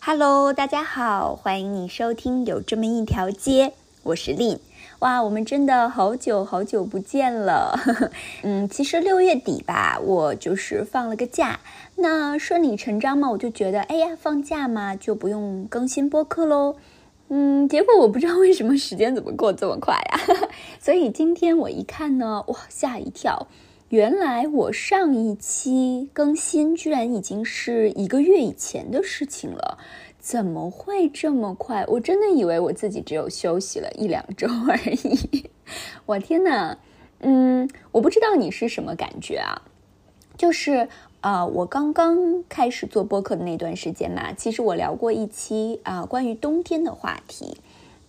Hello，大家好，欢迎你收听有这么一条街，我是令。哇，我们真的好久好久不见了。嗯，其实六月底吧，我就是放了个假，那顺理成章嘛，我就觉得，哎呀，放假嘛，就不用更新播客喽。嗯，结果我不知道为什么时间怎么过这么快呀，所以今天我一看呢，哇，吓一跳。原来我上一期更新居然已经是一个月以前的事情了，怎么会这么快？我真的以为我自己只有休息了一两周而已。我天呐，嗯，我不知道你是什么感觉啊？就是啊，我刚刚开始做播客的那段时间嘛，其实我聊过一期啊关于冬天的话题。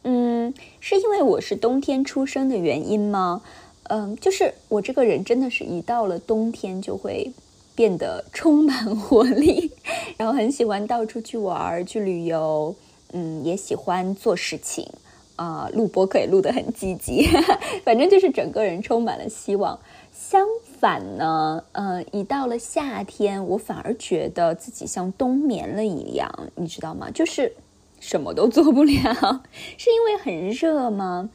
嗯，是因为我是冬天出生的原因吗？嗯，就是我这个人真的是一到了冬天就会变得充满活力，然后很喜欢到处去玩去旅游，嗯，也喜欢做事情，啊，录播可以录得很积极，反正就是整个人充满了希望。相反呢，呃，一到了夏天，我反而觉得自己像冬眠了一样，你知道吗？就是什么都做不了，是因为很热吗？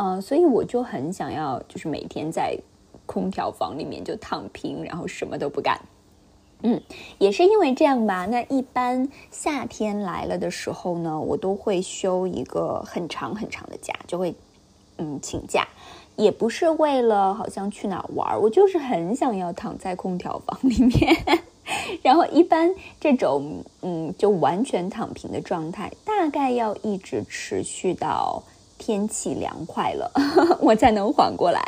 呃，所以我就很想要，就是每天在空调房里面就躺平，然后什么都不干。嗯，也是因为这样吧。那一般夏天来了的时候呢，我都会休一个很长很长的假，就会嗯请假，也不是为了好像去哪玩，我就是很想要躺在空调房里面。然后一般这种嗯就完全躺平的状态，大概要一直持续到。天气凉快了，我才能缓过来。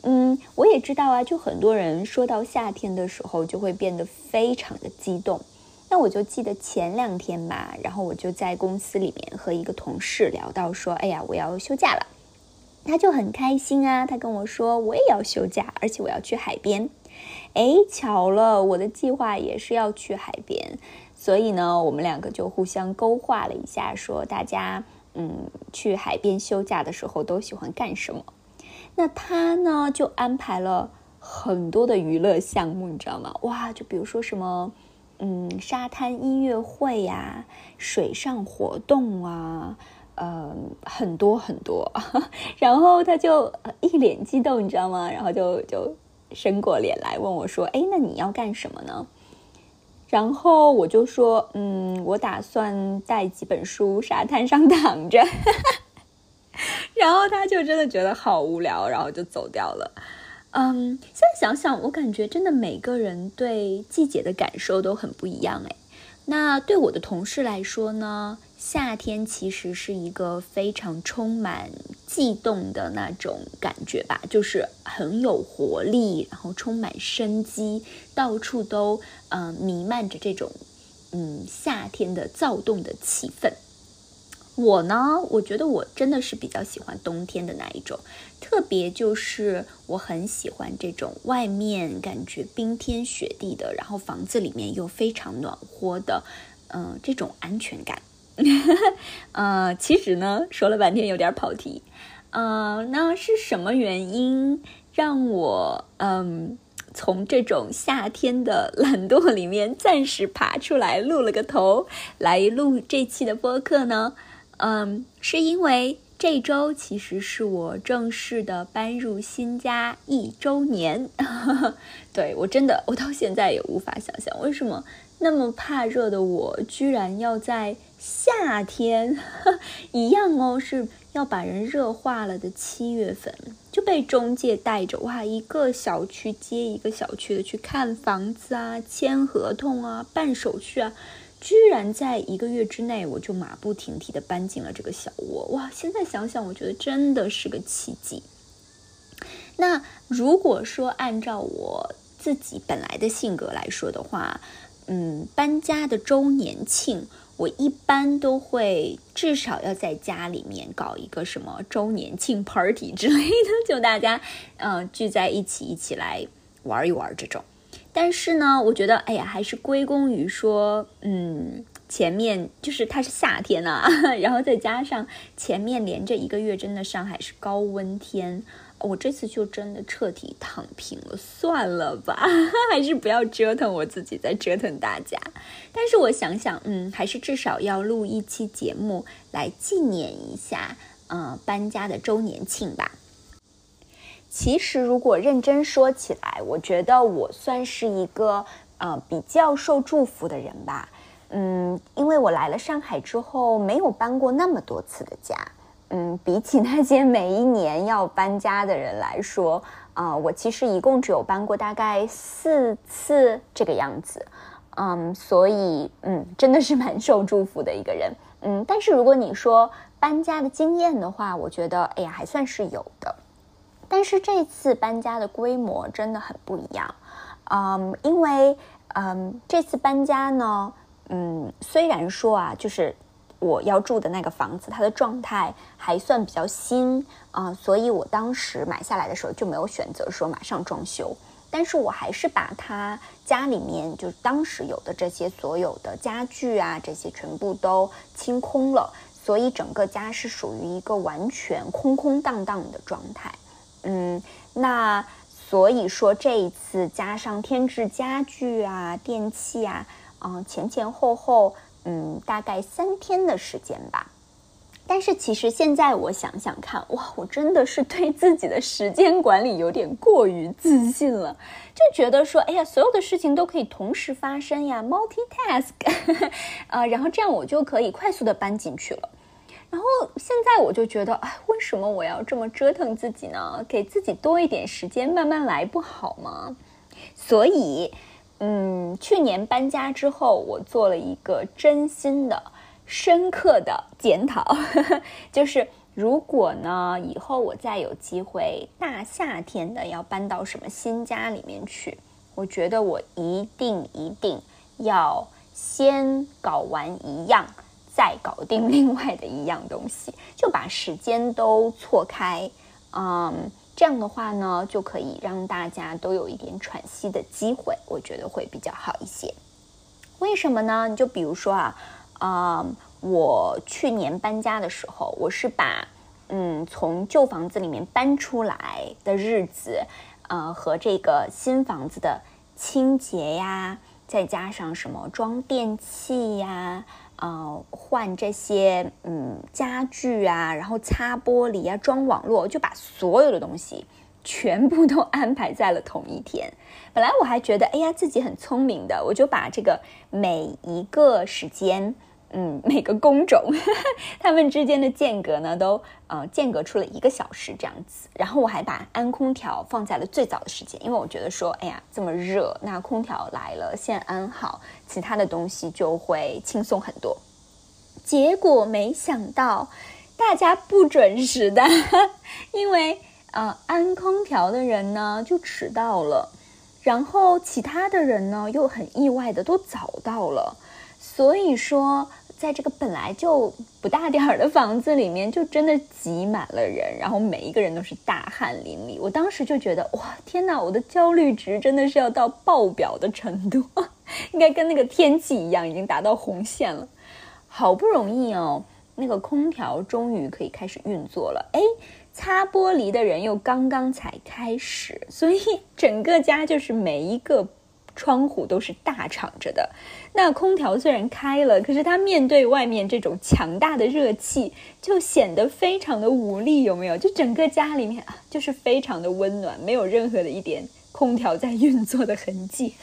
嗯，我也知道啊，就很多人说到夏天的时候，就会变得非常的激动。那我就记得前两天吧，然后我就在公司里面和一个同事聊到说：“哎呀，我要休假了。”他就很开心啊，他跟我说：“我也要休假，而且我要去海边。”哎，巧了，我的计划也是要去海边，所以呢，我们两个就互相勾画了一下，说大家。嗯，去海边休假的时候都喜欢干什么？那他呢就安排了很多的娱乐项目，你知道吗？哇，就比如说什么，嗯，沙滩音乐会呀，水上活动啊，呃，很多很多。然后他就一脸激动，你知道吗？然后就就伸过脸来问我说：“哎，那你要干什么呢？”然后我就说，嗯，我打算带几本书沙滩上躺着。然后他就真的觉得好无聊，然后就走掉了。嗯，现在想想，我感觉真的每个人对季节的感受都很不一样哎。那对我的同事来说呢？夏天其实是一个非常充满悸动的那种感觉吧，就是很有活力，然后充满生机，到处都嗯弥漫着这种嗯夏天的躁动的气氛。我呢，我觉得我真的是比较喜欢冬天的那一种，特别就是我很喜欢这种外面感觉冰天雪地的，然后房子里面又非常暖和的，嗯，这种安全感。呃，其实呢，说了半天有点跑题。呃，那是什么原因让我嗯从这种夏天的懒惰里面暂时爬出来，露了个头来录这期的播客呢？嗯，是因为这周其实是我正式的搬入新家一周年。对我真的，我到现在也无法想象为什么。那么怕热的我，居然要在夏天 一样哦，是要把人热化了的七月份，就被中介带着哇，一个小区接一个小区的去看房子啊，签合同啊，办手续啊，居然在一个月之内，我就马不停蹄的搬进了这个小窝哇！现在想想，我觉得真的是个奇迹。那如果说按照我自己本来的性格来说的话，嗯，搬家的周年庆，我一般都会至少要在家里面搞一个什么周年庆 party 之类的，就大家嗯 聚在一起，一起来玩一玩这种。但是呢，我觉得哎呀，还是归功于说，嗯，前面就是它是夏天啊，然后再加上前面连着一个月，真的上海是高温天，我这次就真的彻底躺平了，算了吧，还是不要折腾我自己，再折腾大家。但是我想想，嗯，还是至少要录一期节目来纪念一下，呃，搬家的周年庆吧。其实，如果认真说起来，我觉得我算是一个呃比较受祝福的人吧。嗯，因为我来了上海之后，没有搬过那么多次的家。嗯，比起那些每一年要搬家的人来说，啊，我其实一共只有搬过大概四次这个样子。嗯，所以嗯，真的是蛮受祝福的一个人。嗯，但是如果你说搬家的经验的话，我觉得哎呀，还算是有的。但是这次搬家的规模真的很不一样，嗯，因为嗯，这次搬家呢，嗯，虽然说啊，就是我要住的那个房子，它的状态还算比较新啊，所以我当时买下来的时候就没有选择说马上装修，但是我还是把它家里面就是当时有的这些所有的家具啊，这些全部都清空了，所以整个家是属于一个完全空空荡荡的状态。嗯，那所以说这一次加上添置家具啊、电器啊，嗯，前前后后，嗯，大概三天的时间吧。但是其实现在我想想看，哇，我真的是对自己的时间管理有点过于自信了，就觉得说，哎呀，所有的事情都可以同时发生呀，multitask，呃，然后这样我就可以快速的搬进去了。然后现在我就觉得，哎，为什么我要这么折腾自己呢？给自己多一点时间，慢慢来不好吗？所以，嗯，去年搬家之后，我做了一个真心的、深刻的检讨，就是如果呢，以后我再有机会大夏天的要搬到什么新家里面去，我觉得我一定一定要先搞完一样。再搞定 另外的一样东西，就把时间都错开，嗯，这样的话呢，就可以让大家都有一点喘息的机会，我觉得会比较好一些。为什么呢？你就比如说啊，啊，我去年搬家的时候，我是把嗯从旧房子里面搬出来的日子，呃，和这个新房子的清洁呀，再加上什么装电器呀。呃，换这些嗯家具啊，然后擦玻璃啊，装网络，就把所有的东西全部都安排在了同一天。本来我还觉得，哎呀，自己很聪明的，我就把这个每一个时间。嗯，每个工种，他们之间的间隔呢，都呃间隔出了一个小时这样子。然后我还把安空调放在了最早的时间，因为我觉得说，哎呀，这么热，那空调来了先安好，其他的东西就会轻松很多。结果没想到大家不准时的，因为呃安空调的人呢就迟到了，然后其他的人呢又很意外的都早到了，所以说。在这个本来就不大点儿的房子里面，就真的挤满了人，然后每一个人都是大汗淋漓。我当时就觉得，哇，天哪，我的焦虑值真的是要到爆表的程度，应该跟那个天气一样，已经达到红线了。好不容易哦，那个空调终于可以开始运作了，哎，擦玻璃的人又刚刚才开始，所以整个家就是每一个。窗户都是大敞着的，那空调虽然开了，可是它面对外面这种强大的热气，就显得非常的无力，有没有？就整个家里面啊，就是非常的温暖，没有任何的一点空调在运作的痕迹。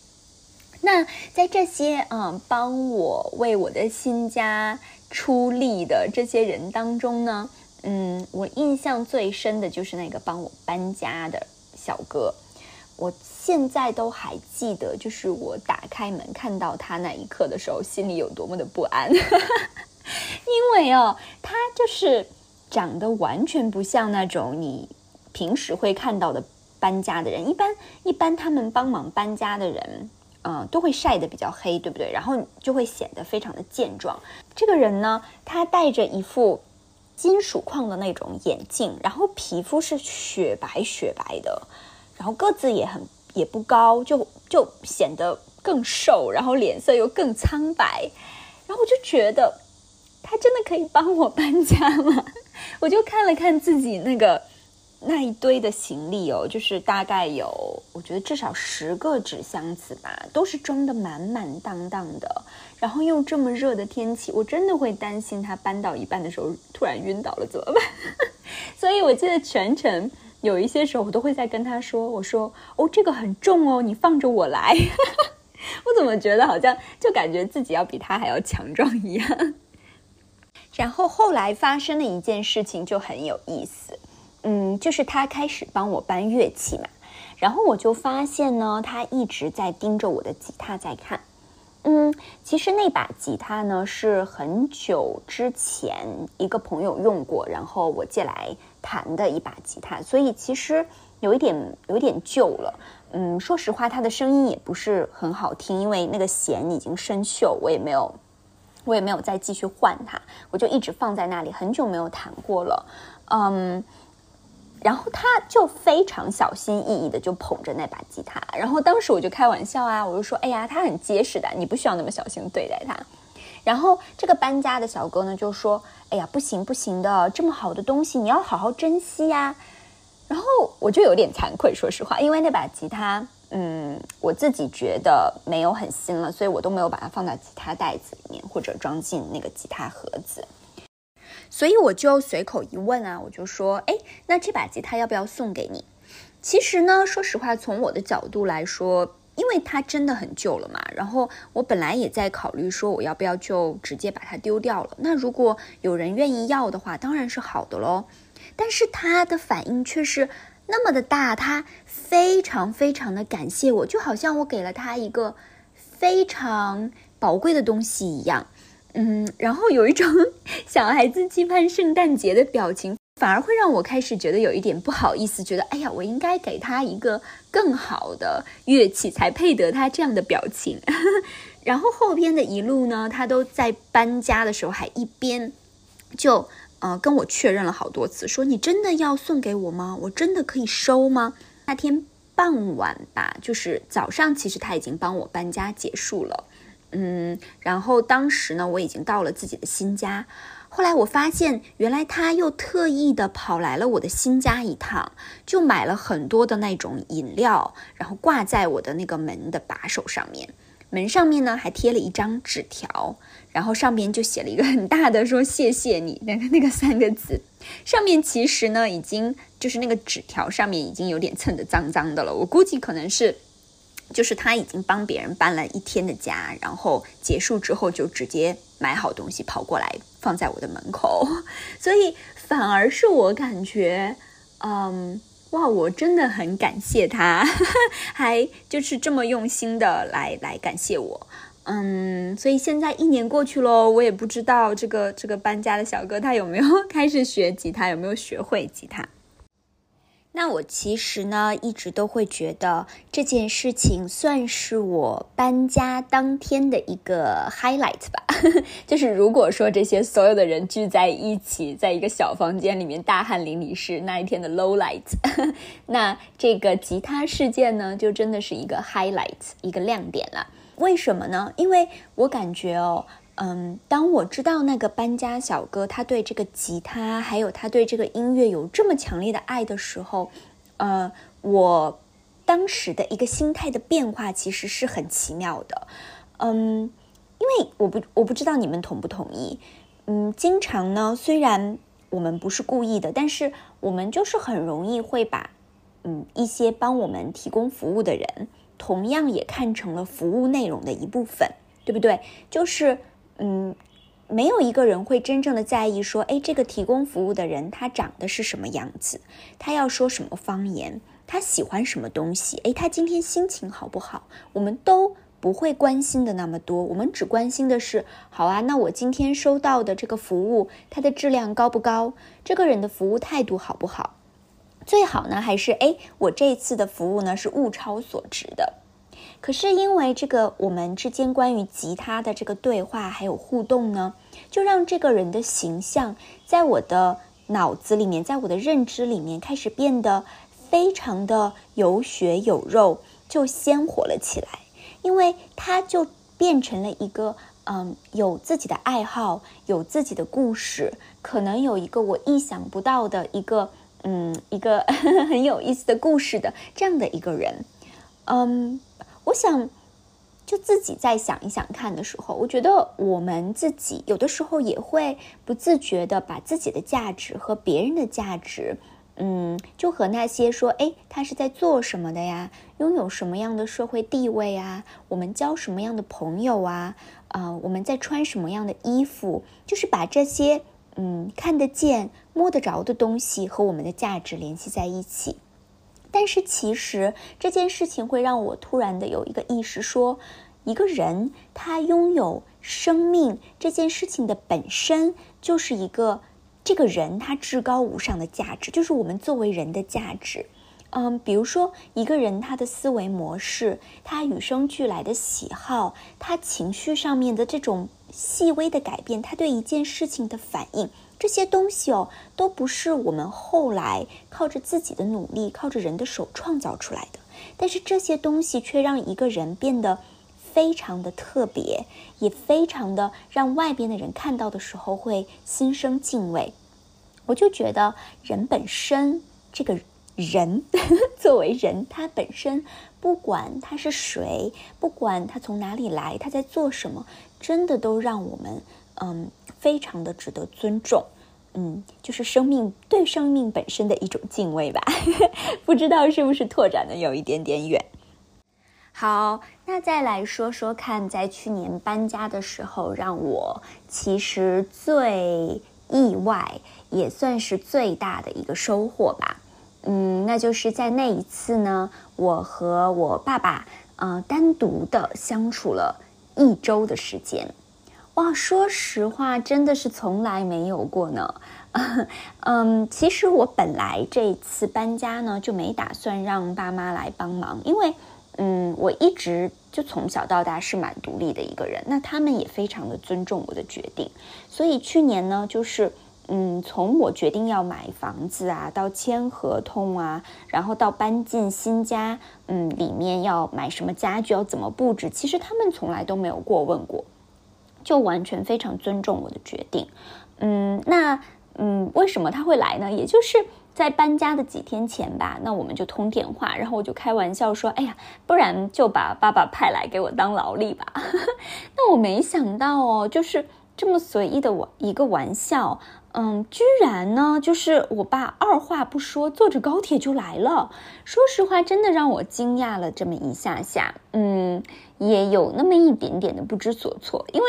那在这些嗯帮我为我的新家出力的这些人当中呢，嗯，我印象最深的就是那个帮我搬家的小哥。我现在都还记得，就是我打开门看到他那一刻的时候，心里有多么的不安，因为哦，他就是长得完全不像那种你平时会看到的搬家的人。一般一般他们帮忙搬家的人，嗯，都会晒得比较黑，对不对？然后就会显得非常的健壮。这个人呢，他戴着一副金属框的那种眼镜，然后皮肤是雪白雪白的。然后个子也很也不高，就就显得更瘦，然后脸色又更苍白，然后我就觉得他真的可以帮我搬家吗？我就看了看自己那个那一堆的行李哦，就是大概有，我觉得至少十个纸箱子吧，都是装的满满当当的。然后又这么热的天气，我真的会担心他搬到一半的时候突然晕倒了怎么办？所以我记得全程有一些时候我都会在跟他说：“我说哦，这个很重哦，你放着我来。”我怎么觉得好像就感觉自己要比他还要强壮一样？然后后来发生的一件事情就很有意思，嗯，就是他开始帮我搬乐器嘛，然后我就发现呢，他一直在盯着我的吉他在看。嗯，其实那把吉他呢是很久之前一个朋友用过，然后我借来弹的一把吉他，所以其实有一点有一点旧了。嗯，说实话，它的声音也不是很好听，因为那个弦已经生锈，我也没有我也没有再继续换它，我就一直放在那里，很久没有弹过了。嗯。然后他就非常小心翼翼的就捧着那把吉他，然后当时我就开玩笑啊，我就说，哎呀，它很结实的，你不需要那么小心对待它。然后这个搬家的小哥呢就说，哎呀，不行不行的，这么好的东西你要好好珍惜呀。然后我就有点惭愧，说实话，因为那把吉他，嗯，我自己觉得没有很新了，所以我都没有把它放到吉他袋子里面或者装进那个吉他盒子。所以我就随口一问啊，我就说，哎，那这把吉他要不要送给你？其实呢，说实话，从我的角度来说，因为它真的很旧了嘛，然后我本来也在考虑说，我要不要就直接把它丢掉了。那如果有人愿意要的话，当然是好的喽。但是他的反应却是那么的大，他非常非常的感谢我，就好像我给了他一个非常宝贵的东西一样。嗯，然后有一种 小孩子期盼圣诞节的表情，反而会让我开始觉得有一点不好意思，觉得哎呀，我应该给他一个更好的乐器，才配得他这样的表情。然后后边的一路呢，他都在搬家的时候还一边就呃跟我确认了好多次，说你真的要送给我吗？我真的可以收吗？那天傍晚吧，就是早上，其实他已经帮我搬家结束了。嗯，然后当时呢，我已经到了自己的新家。后来我发现，原来他又特意的跑来了我的新家一趟，就买了很多的那种饮料，然后挂在我的那个门的把手上面。门上面呢还贴了一张纸条，然后上面就写了一个很大的说“谢谢你”那个那个三个字。上面其实呢，已经就是那个纸条上面已经有点蹭的脏脏的了。我估计可能是。就是他已经帮别人搬了一天的家，然后结束之后就直接买好东西跑过来放在我的门口，所以反而是我感觉，嗯，哇，我真的很感谢他，还就是这么用心的来来感谢我，嗯，所以现在一年过去喽，我也不知道这个这个搬家的小哥他有没有 开始学吉他，有没有学会吉他。那我其实呢，一直都会觉得这件事情算是我搬家当天的一个 highlight 吧。就是如果说这些所有的人聚在一起，在一个小房间里面大汗淋漓是那一天的 low light，那这个吉他事件呢，就真的是一个 highlight，一个亮点了。为什么呢？因为我感觉哦。嗯，当我知道那个搬家小哥他对这个吉他，还有他对这个音乐有这么强烈的爱的时候，呃，我当时的一个心态的变化其实是很奇妙的。嗯，因为我不我不知道你们同不同意。嗯，经常呢，虽然我们不是故意的，但是我们就是很容易会把嗯一些帮我们提供服务的人，同样也看成了服务内容的一部分，对不对？就是。嗯，没有一个人会真正的在意说，哎，这个提供服务的人他长得是什么样子，他要说什么方言，他喜欢什么东西，哎，他今天心情好不好，我们都不会关心的那么多，我们只关心的是，好啊，那我今天收到的这个服务，它的质量高不高，这个人的服务态度好不好，最好呢还是，哎，我这次的服务呢是物超所值的。可是因为这个，我们之间关于吉他的这个对话还有互动呢，就让这个人的形象在我的脑子里面，在我的认知里面开始变得非常的有血有肉，就鲜活了起来。因为他就变成了一个，嗯，有自己的爱好，有自己的故事，可能有一个我意想不到的一个。嗯，一个 很有意思的故事的这样的一个人。嗯，我想就自己再想一想看的时候，我觉得我们自己有的时候也会不自觉的把自己的价值和别人的价值。嗯，就和那些说，哎，他是在做什么的呀？拥有什么样的社会地位啊？我们交什么样的朋友啊？啊，我们在穿什么样的衣服？就是把这些嗯看得见、摸得着的东西和我们的价值联系在一起。但是其实这件事情会让我突然的有一个意识，说一个人他拥有生命这件事情的本身就是一个。这个人他至高无上的价值，就是我们作为人的价值。嗯，比如说一个人他的思维模式，他与生俱来的喜好，他情绪上面的这种细微的改变，他对一件事情的反应，这些东西哦，都不是我们后来靠着自己的努力，靠着人的手创造出来的。但是这些东西却让一个人变得非常的特别，也非常的让外边的人看到的时候会心生敬畏。我就觉得人本身，这个人 作为人，他本身不管他是谁，不管他从哪里来，他在做什么，真的都让我们嗯非常的值得尊重，嗯，就是生命对生命本身的一种敬畏吧。不知道是不是拓展的有一点点远。好，那再来说说看，在去年搬家的时候，让我其实最意外。也算是最大的一个收获吧，嗯，那就是在那一次呢，我和我爸爸，呃，单独的相处了一周的时间，哇，说实话，真的是从来没有过呢。嗯，其实我本来这次搬家呢，就没打算让爸妈来帮忙，因为，嗯，我一直就从小到大是蛮独立的一个人，那他们也非常的尊重我的决定，所以去年呢，就是。嗯，从我决定要买房子啊，到签合同啊，然后到搬进新家，嗯，里面要买什么家具，要怎么布置，其实他们从来都没有过问过，就完全非常尊重我的决定。嗯，那嗯，为什么他会来呢？也就是在搬家的几天前吧，那我们就通电话，然后我就开玩笑说：“哎呀，不然就把爸爸派来给我当劳力吧。”那我没想到哦，就是这么随意的我一个玩笑。嗯，居然呢，就是我爸二话不说，坐着高铁就来了。说实话，真的让我惊讶了这么一下下。嗯，也有那么一点点的不知所措，因为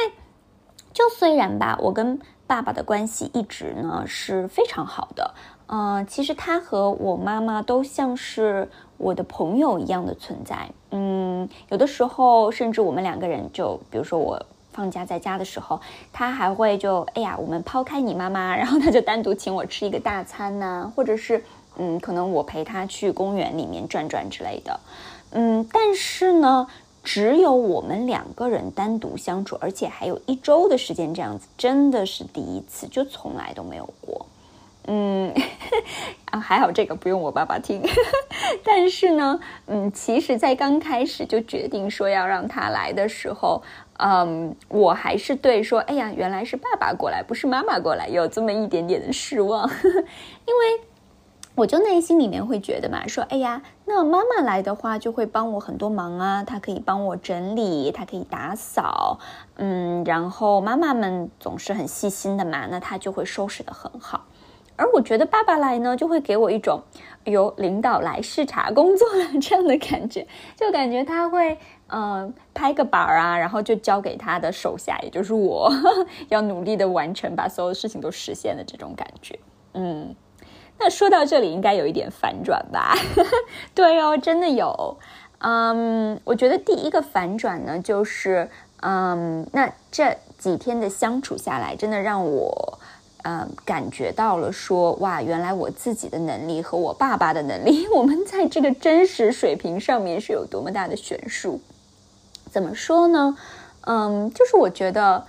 就虽然吧，我跟爸爸的关系一直呢是非常好的。嗯，其实他和我妈妈都像是我的朋友一样的存在。嗯，有的时候甚至我们两个人就，比如说我。放假在家的时候，他还会就哎呀，我们抛开你妈妈，然后他就单独请我吃一个大餐呐，或者是嗯，可能我陪他去公园里面转转之类的，嗯，但是呢，只有我们两个人单独相处，而且还有一周的时间这样子，真的是第一次，就从来都没有过，嗯，啊，还好这个不用我爸爸听，但是呢，嗯，其实，在刚开始就决定说要让他来的时候。嗯，我还是对说，哎呀，原来是爸爸过来，不是妈妈过来，有这么一点点的失望，因为我就内心里面会觉得嘛，说，哎呀，那妈妈来的话就会帮我很多忙啊，她可以帮我整理，她可以打扫，嗯，然后妈妈们总是很细心的嘛，那她就会收拾的很好。而我觉得爸爸来呢，就会给我一种，由，领导来视察工作了这样的感觉，就感觉他会。嗯，拍个板儿啊，然后就交给他的手下，也就是我，要努力的完成，把所有事情都实现的这种感觉。嗯，那说到这里，应该有一点反转吧？对哦，真的有。嗯，我觉得第一个反转呢，就是嗯，那这几天的相处下来，真的让我。嗯，感觉到了，说哇，原来我自己的能力和我爸爸的能力，我们在这个真实水平上面是有多么大的悬殊。怎么说呢？嗯，就是我觉得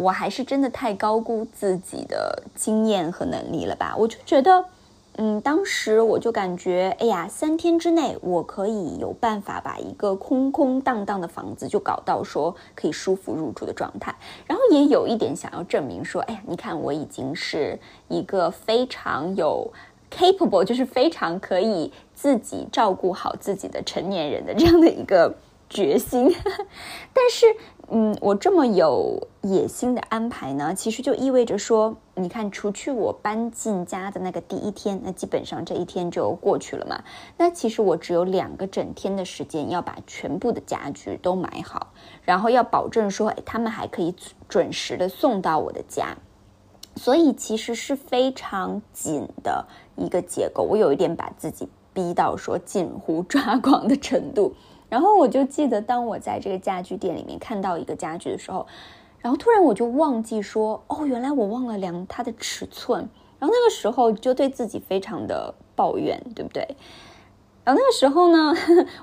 我还是真的太高估自己的经验和能力了吧？我就觉得。嗯，当时我就感觉，哎呀，三天之内我可以有办法把一个空空荡荡的房子就搞到说可以舒服入住的状态，然后也有一点想要证明说，哎呀，你看我已经是一个非常有 capable，就是非常可以自己照顾好自己的成年人的这样的一个决心。但是，嗯，我这么有野心的安排呢，其实就意味着说，你看，除去我搬进家的那个第一天，那基本上这一天就过去了嘛。那其实我只有两个整天的时间要把全部的家具都买好，然后要保证说，哎，他们还可以准时的送到我的家。所以其实是非常紧的一个结构，我有一点把自己逼到说近乎抓狂的程度。然后我就记得，当我在这个家具店里面看到一个家具的时候，然后突然我就忘记说，哦，原来我忘了量它的尺寸。然后那个时候就对自己非常的抱怨，对不对？然后那个时候呢，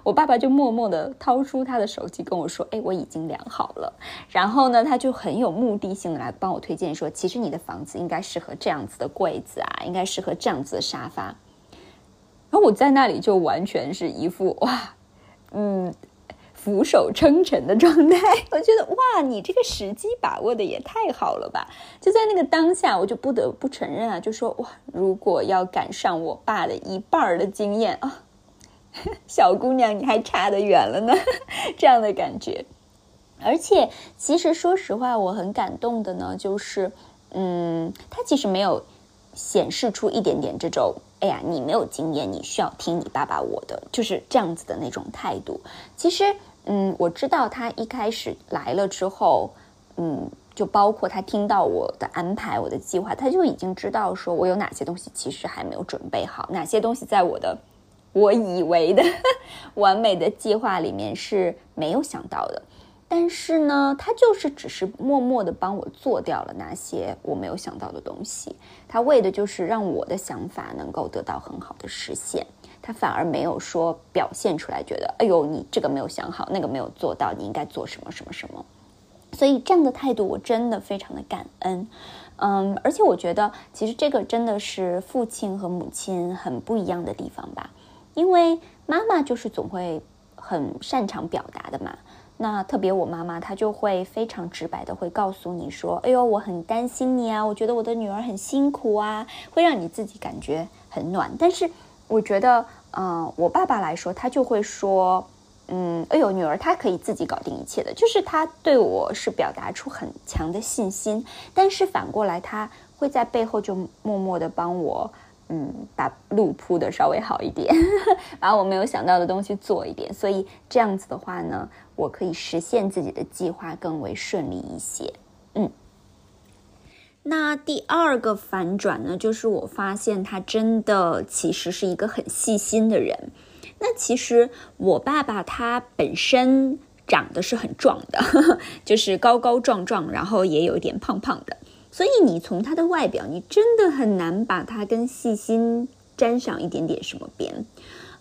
我爸爸就默默的掏出他的手机跟我说：“哎，我已经量好了。”然后呢，他就很有目的性的来帮我推荐说：“其实你的房子应该适合这样子的柜子啊，应该适合这样子的沙发。”然后我在那里就完全是一副哇，嗯，俯首称臣的状态。我觉得哇，你这个时机把握的也太好了吧！就在那个当下，我就不得不承认啊，就说哇，如果要赶上我爸的一半的经验啊。小姑娘，你还差得远了呢，这样的感觉。而且，其实说实话，我很感动的呢，就是，嗯，他其实没有显示出一点点这种，哎呀，你没有经验，你需要听你爸爸我的，就是这样子的那种态度。其实，嗯，我知道他一开始来了之后，嗯，就包括他听到我的安排、我的计划，他就已经知道说我有哪些东西其实还没有准备好，哪些东西在我的。我以为的 完美的计划里面是没有想到的，但是呢，他就是只是默默的帮我做掉了那些我没有想到的东西。他为的就是让我的想法能够得到很好的实现。他反而没有说表现出来，觉得哎呦，你这个没有想好，那个没有做到，你应该做什么什么什么。所以这样的态度我真的非常的感恩。嗯，而且我觉得其实这个真的是父亲和母亲很不一样的地方吧。因为妈妈就是总会很擅长表达的嘛，那特别我妈妈她就会非常直白的会告诉你说，哎呦，我很担心你啊，我觉得我的女儿很辛苦啊，会让你自己感觉很暖。但是我觉得，嗯，我爸爸来说，他就会说，嗯，哎呦，女儿她可以自己搞定一切的，就是他对我是表达出很强的信心，但是反过来他会在背后就默默的帮我。嗯，把路铺的稍微好一点，把我没有想到的东西做一点，所以这样子的话呢，我可以实现自己的计划更为顺利一些。嗯，那第二个反转呢，就是我发现他真的其实是一个很细心的人。那其实我爸爸他本身长得是很壮的，就是高高壮壮，然后也有一点胖胖的。所以你从他的外表，你真的很难把他跟细心沾上一点点什么边，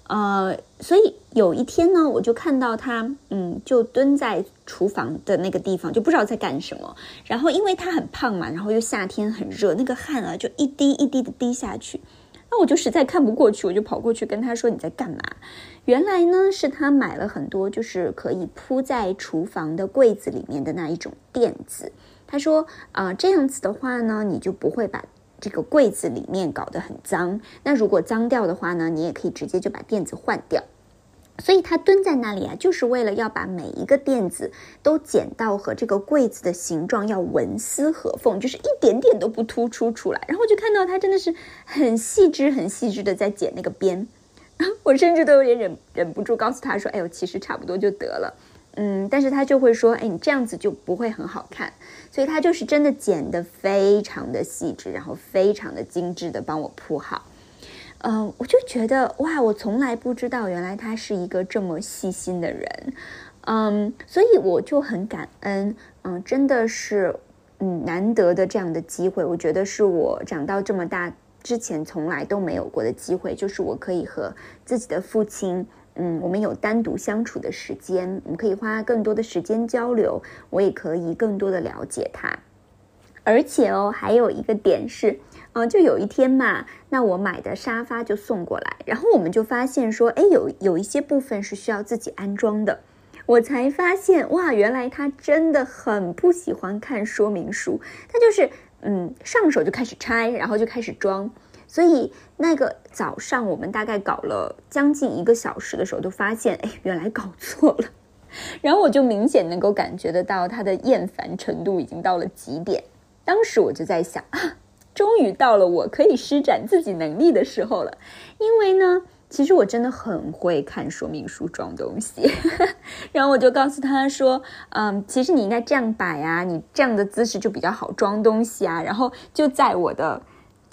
呃，所以有一天呢，我就看到他，嗯，就蹲在厨房的那个地方，就不知道在干什么。然后因为他很胖嘛，然后又夏天很热，那个汗啊就一滴一滴的滴下去。那我就实在看不过去，我就跑过去跟他说：“你在干嘛？”原来呢，是他买了很多就是可以铺在厨房的柜子里面的那一种垫子。他说：“啊，这样子的话呢，你就不会把这个柜子里面搞得很脏。那如果脏掉的话呢，你也可以直接就把垫子换掉。所以他蹲在那里啊，就是为了要把每一个垫子都剪到和这个柜子的形状要纹丝合缝，就是一点点都不突出出来。然后就看到他真的是很细致、很细致的在剪那个边。我甚至都有点忍忍不住告诉他说：‘哎呦，其实差不多就得了。’嗯，但是他就会说：‘哎，你这样子就不会很好看。’所以他就是真的剪得非常的细致，然后非常的精致的帮我铺好。嗯，我就觉得哇，我从来不知道原来他是一个这么细心的人。嗯，所以我就很感恩。嗯，真的是嗯难得的这样的机会，我觉得是我长到这么大之前从来都没有过的机会，就是我可以和自己的父亲。嗯，我们有单独相处的时间，我们可以花更多的时间交流，我也可以更多的了解他。而且哦，还有一个点是，嗯，就有一天嘛，那我买的沙发就送过来，然后我们就发现说，哎，有有一些部分是需要自己安装的。我才发现，哇，原来他真的很不喜欢看说明书，他就是嗯，上手就开始拆，然后就开始装。所以那个早上我们大概搞了将近一个小时的时候，都发现，哎，原来搞错了。然后我就明显能够感觉得到他的厌烦程度已经到了极点。当时我就在想，终于到了我可以施展自己能力的时候了，因为呢。其实我真的很会看说明书装东西，然后我就告诉他说：“嗯，其实你应该这样摆啊，你这样的姿势就比较好装东西啊。”然后就在我的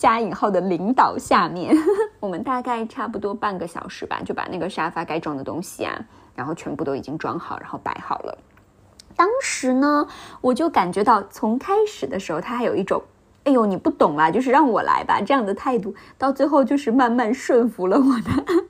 加引号的领导下面，我们大概差不多半个小时吧，就把那个沙发该装的东西啊，然后全部都已经装好，然后摆好了。当时呢，我就感觉到从开始的时候，他还有一种。哎呦，你不懂啦，就是让我来吧，这样的态度，到最后就是慢慢顺服了我的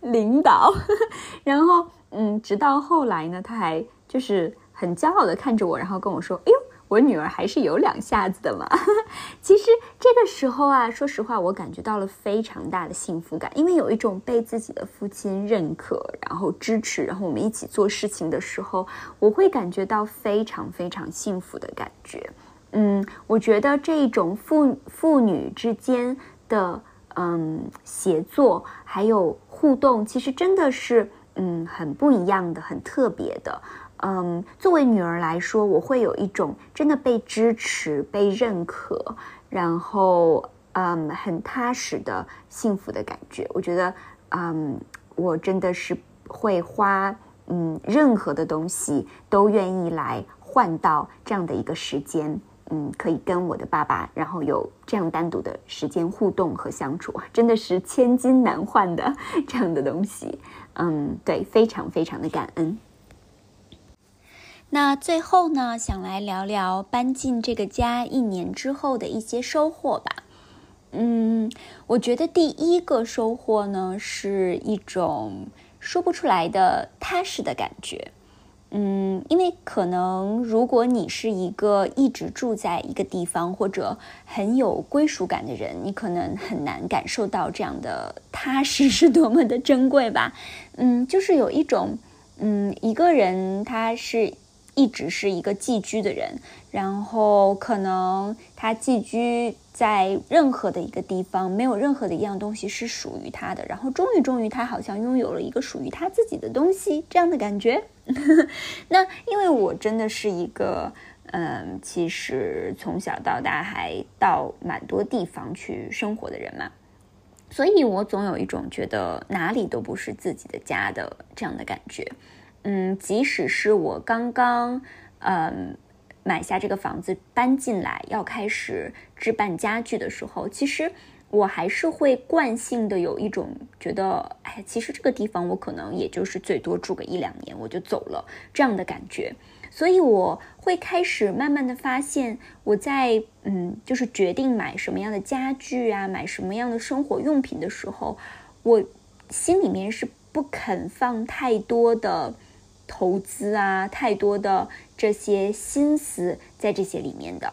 领导，然后，嗯，直到后来呢，他还就是很骄傲的看着我，然后跟我说：“哎呦，我女儿还是有两下子的嘛。”其实这个时候啊，说实话，我感觉到了非常大的幸福感，因为有一种被自己的父亲认可，然后支持，然后我们一起做事情的时候，我会感觉到非常非常幸福的感觉。嗯，我觉得这一种父父女之间的嗯协作还有互动，其实真的是嗯很不一样的，很特别的。嗯，作为女儿来说，我会有一种真的被支持、被认可，然后嗯很踏实的幸福的感觉。我觉得嗯，我真的是会花嗯任何的东西都愿意来换到这样的一个时间。嗯，可以跟我的爸爸，然后有这样单独的时间互动和相处，真的是千金难换的 这样的东西。嗯，对，非常非常的感恩。那最后呢，想来聊聊搬进这个家一年之后的一些收获吧。嗯，我觉得第一个收获呢，是一种说不出来的踏实的感觉。嗯，因为可能如果你是一个一直住在一个地方或者很有归属感的人，你可能很难感受到这样的踏实是多么的珍贵吧。嗯，就是有一种，嗯，一个人他是一直是一个寄居的人，然后可能他寄居。在任何的一个地方，没有任何的一样东西是属于他的。然后终于，终于，他好像拥有了一个属于他自己的东西，这样的感觉。那因为我真的是一个，嗯，其实从小到大还到蛮多地方去生活的人嘛，所以我总有一种觉得哪里都不是自己的家的这样的感觉。嗯，即使是我刚刚，嗯。买下这个房子，搬进来要开始置办家具的时候，其实我还是会惯性的有一种觉得，哎，其实这个地方我可能也就是最多住个一两年我就走了这样的感觉。所以我会开始慢慢的发现，我在嗯，就是决定买什么样的家具啊，买什么样的生活用品的时候，我心里面是不肯放太多的。投资啊，太多的这些心思在这些里面的，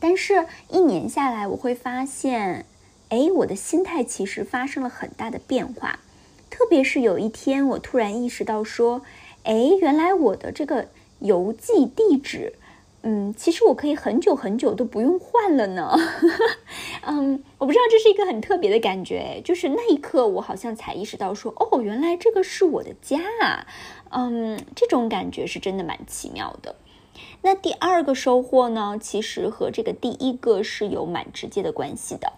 但是，一年下来，我会发现，哎，我的心态其实发生了很大的变化。特别是有一天，我突然意识到说，哎，原来我的这个邮寄地址。嗯，其实我可以很久很久都不用换了呢。嗯，我不知道这是一个很特别的感觉，就是那一刻我好像才意识到说，哦，原来这个是我的家啊。嗯，这种感觉是真的蛮奇妙的。那第二个收获呢，其实和这个第一个是有蛮直接的关系的。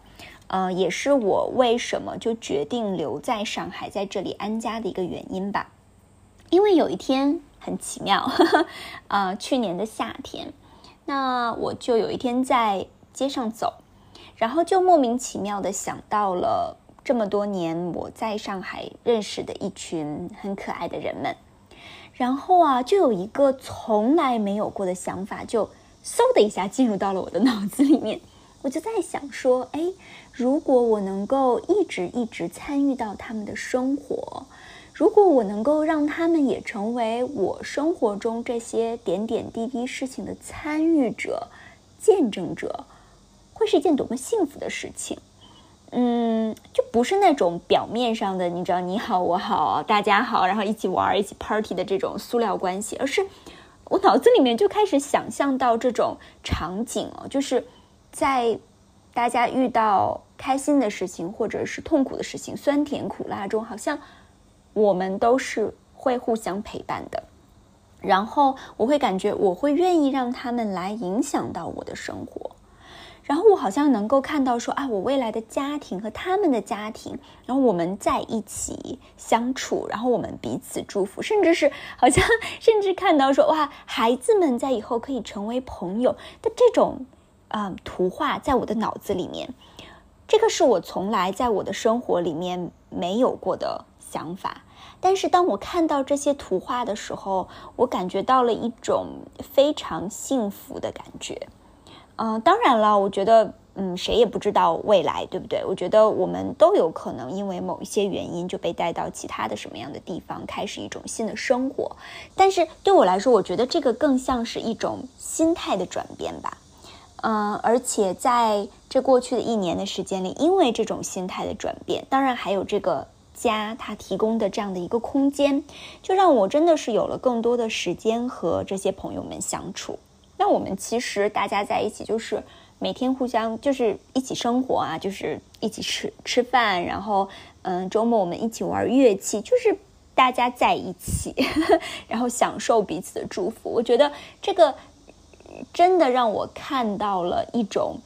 呃，也是我为什么就决定留在上海，在这里安家的一个原因吧。因为有一天。很奇妙，啊，去年的夏天，那我就有一天在街上走，然后就莫名其妙的想到了这么多年我在上海认识的一群很可爱的人们，然后啊，就有一个从来没有过的想法，就嗖的一下进入到了我的脑子里面，我就在想说，哎，如果我能够一直一直参与到他们的生活。如果我能够让他们也成为我生活中这些点点滴滴事情的参与者、见证者，会是一件多么幸福的事情！嗯，就不是那种表面上的，你知道，你好我好大家好，然后一起玩一起 party 的这种塑料关系，而是我脑子里面就开始想象到这种场景哦，就是在大家遇到。开心的事情，或者是痛苦的事情，酸甜苦辣中，好像我们都是会互相陪伴的。然后我会感觉，我会愿意让他们来影响到我的生活。然后我好像能够看到说啊，我未来的家庭和他们的家庭，然后我们在一起相处，然后我们彼此祝福，甚至是好像甚至看到说哇，孩子们在以后可以成为朋友的这种啊图画，在我的脑子里面，这个是我从来在我的生活里面没有过的想法。但是当我看到这些图画的时候，我感觉到了一种非常幸福的感觉。嗯，当然了，我觉得，嗯，谁也不知道未来，对不对？我觉得我们都有可能因为某一些原因就被带到其他的什么样的地方，开始一种新的生活。但是对我来说，我觉得这个更像是一种心态的转变吧。嗯，而且在这过去的一年的时间里，因为这种心态的转变，当然还有这个家它提供的这样的一个空间，就让我真的是有了更多的时间和这些朋友们相处。那我们其实大家在一起，就是每天互相就是一起生活啊，就是一起吃吃饭，然后嗯，周末我们一起玩乐器，就是大家在一起，然后享受彼此的祝福。我觉得这个真的让我看到了一种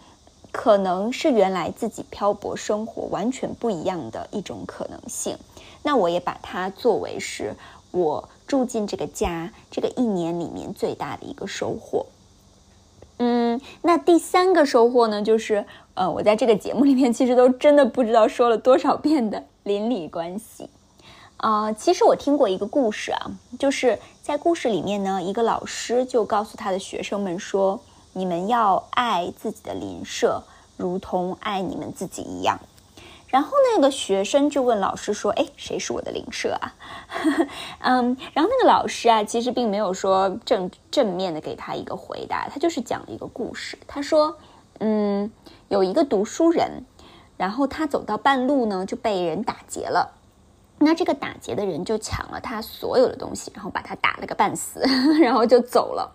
可能是原来自己漂泊生活完全不一样的一种可能性。那我也把它作为是我住进这个家这个一年里面最大的一个收获。那第三个收获呢，就是呃，我在这个节目里面其实都真的不知道说了多少遍的邻里关系。啊，其实我听过一个故事啊，就是在故事里面呢，一个老师就告诉他的学生们说：“你们要爱自己的邻舍，如同爱你们自己一样。”然后那个学生就问老师说：“哎，谁是我的邻舍啊？” 嗯，然后那个老师啊，其实并没有说正正面的给他一个回答，他就是讲了一个故事。他说：“嗯，有一个读书人，然后他走到半路呢，就被人打劫了。那这个打劫的人就抢了他所有的东西，然后把他打了个半死，然后就走了。”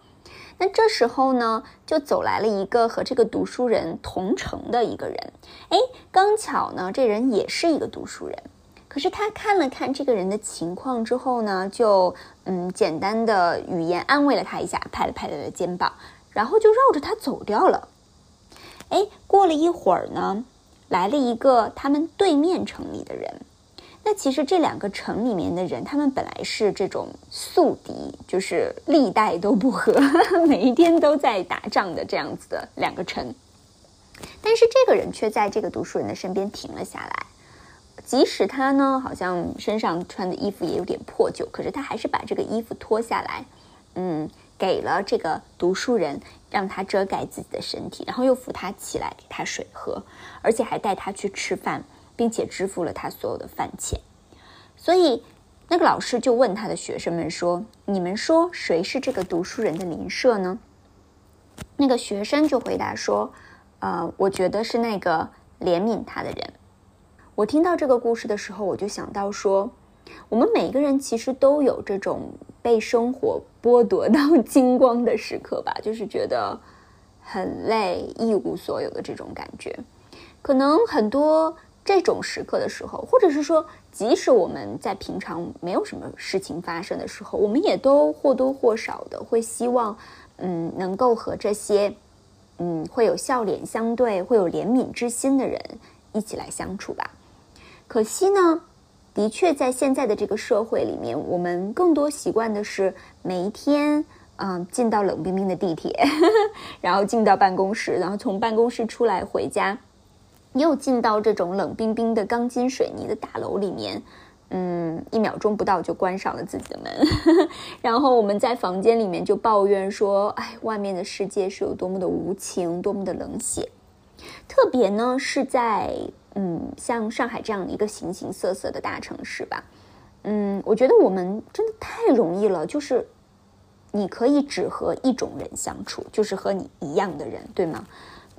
那这时候呢，就走来了一个和这个读书人同城的一个人。哎，刚巧呢，这人也是一个读书人。可是他看了看这个人的情况之后呢，就嗯，简单的语言安慰了他一下，拍了拍他的肩膀，然后就绕着他走掉了。哎，过了一会儿呢，来了一个他们对面城里的人。那其实这两个城里面的人，他们本来是这种宿敌，就是历代都不和，每一天都在打仗的这样子的两个城。但是这个人却在这个读书人的身边停了下来，即使他呢好像身上穿的衣服也有点破旧，可是他还是把这个衣服脱下来，嗯，给了这个读书人，让他遮盖自己的身体，然后又扶他起来，给他水喝，而且还带他去吃饭。并且支付了他所有的饭钱，所以那个老师就问他的学生们说：“你们说谁是这个读书人的邻舍呢？”那个学生就回答说：“呃，我觉得是那个怜悯他的人。”我听到这个故事的时候，我就想到说，我们每个人其实都有这种被生活剥夺到 精光的时刻吧，就是觉得很累、一无所有的这种感觉，可能很多。这种时刻的时候，或者是说，即使我们在平常没有什么事情发生的时候，我们也都或多或少的会希望，嗯，能够和这些，嗯，会有笑脸相对、会有怜悯之心的人一起来相处吧。可惜呢，的确在现在的这个社会里面，我们更多习惯的是每一天，嗯，进到冷冰冰的地铁，然后进到办公室，然后从办公室出来回家。又进到这种冷冰冰的钢筋水泥的大楼里面，嗯，一秒钟不到就关上了自己的门，然后我们在房间里面就抱怨说：“哎，外面的世界是有多么的无情，多么的冷血。”特别呢是在嗯，像上海这样的一个形形色色的大城市吧，嗯，我觉得我们真的太容易了，就是你可以只和一种人相处，就是和你一样的人，对吗？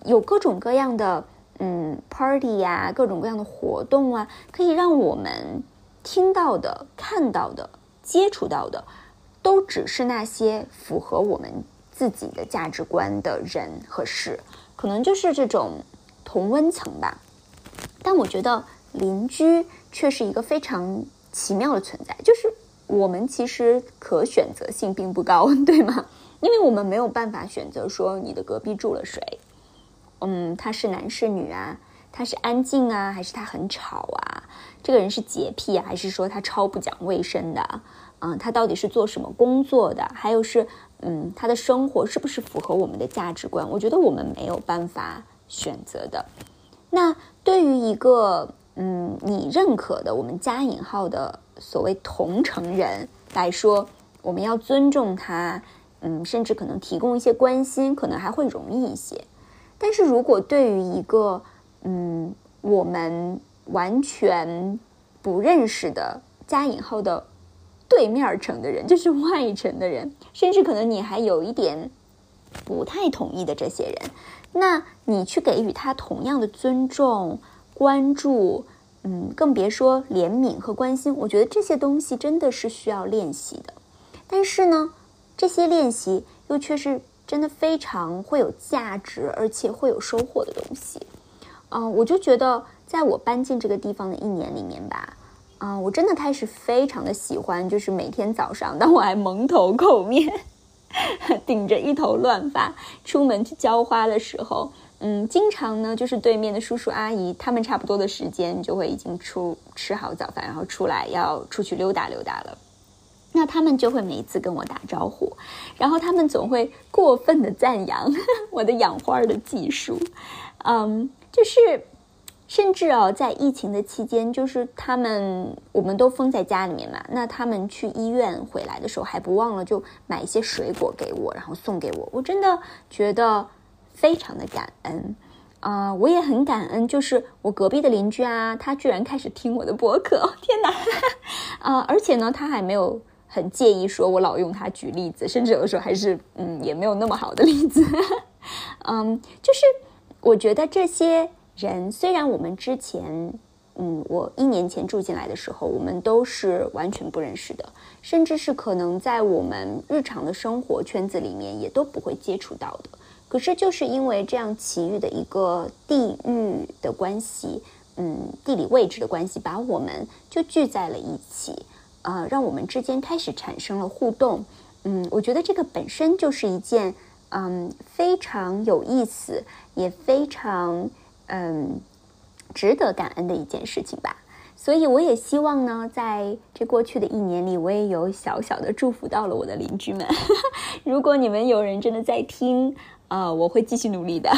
有各种各样的。嗯，party 呀，各种各样的活动啊，可以让我们听到的、看到的、接触到的，都只是那些符合我们自己的价值观的人和事，可能就是这种同温层吧。但我觉得邻居却是一个非常奇妙的存在，就是我们其实可选择性并不高，对吗？因为我们没有办法选择说你的隔壁住了谁，嗯，他是男是女啊，他是安静啊，还是他很吵啊？这个人是洁癖啊，还是说他超不讲卫生的？嗯，他到底是做什么工作的？还有是，嗯，他的生活是不是符合我们的价值观？我觉得我们没有办法选择的。那对于一个，嗯，你认可的我们加引号的所谓同城人来说，我们要尊重他，嗯，甚至可能提供一些关心，可能还会容易一些。但是如果对于一个，嗯，我们完全不认识的加引号的对面城的人，就是外城的人，甚至可能你还有一点不太同意的这些人，那你去给予他同样的尊重、关注，嗯，更别说怜悯和关心。我觉得这些东西真的是需要练习的。但是呢，这些练习又却是真的非常会有价值，而且会有收获的东西。嗯，我就觉得。在我搬进这个地方的一年里面吧，啊，我真的开始非常的喜欢，就是每天早上，当我还蒙头垢面，顶着一头乱发出门去浇花的时候，嗯，经常呢，就是对面的叔叔阿姨，他们差不多的时间就会已经出吃好早饭，然后出来要出去溜达溜达了，那他们就会每一次跟我打招呼，然后他们总会过分的赞扬 我的养花的技术，嗯，就是。甚至哦，在疫情的期间，就是他们我们都封在家里面嘛，那他们去医院回来的时候，还不忘了就买一些水果给我，然后送给我。我真的觉得非常的感恩啊！我也很感恩，就是我隔壁的邻居啊，他居然开始听我的博客，天哪！啊，而且呢，他还没有很介意说我老用他举例子，甚至有的时候还是嗯，也没有那么好的例子。嗯，就是我觉得这些。人虽然我们之前，嗯，我一年前住进来的时候，我们都是完全不认识的，甚至是可能在我们日常的生活圈子里面也都不会接触到的。可是就是因为这样奇遇的一个地域的关系，嗯，地理位置的关系，把我们就聚在了一起，呃，让我们之间开始产生了互动。嗯，我觉得这个本身就是一件，嗯，非常有意思，也非常。嗯，值得感恩的一件事情吧。所以我也希望呢，在这过去的一年里，我也有小小的祝福到了我的邻居们。如果你们有人真的在听，啊，我会继续努力的。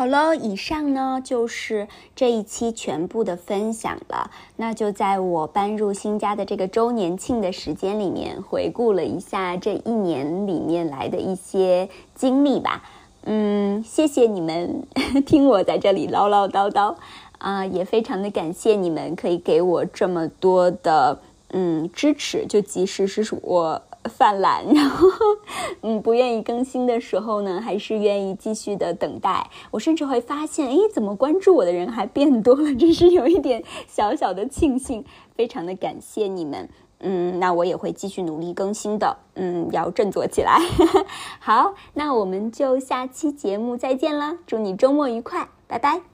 好了，以上呢就是这一期全部的分享了。那就在我搬入新家的这个周年庆的时间里面，回顾了一下这一年里面来的一些经历吧。嗯，谢谢你们 听我在这里唠唠叨叨啊，也非常的感谢你们可以给我这么多的嗯支持，就即使是我犯懒，然后嗯不愿意更新的时候呢，还是愿意继续的等待。我甚至会发现，哎，怎么关注我的人还变多了？真是有一点小小的庆幸，非常的感谢你们。嗯，那我也会继续努力更新的。嗯，要振作起来。好，那我们就下期节目再见了。祝你周末愉快，拜拜。